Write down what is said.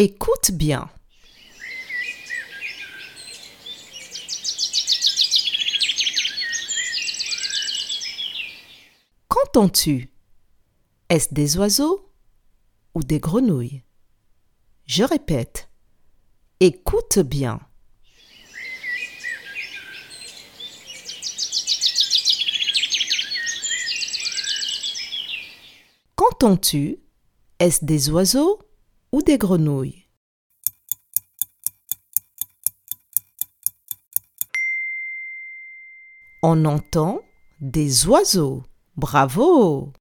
Écoute bien. Qu'entends-tu? Est-ce des oiseaux ou des grenouilles? Je répète. Écoute bien. Qu'entends-tu? Est-ce des oiseaux ou des grenouilles On entend des oiseaux. Bravo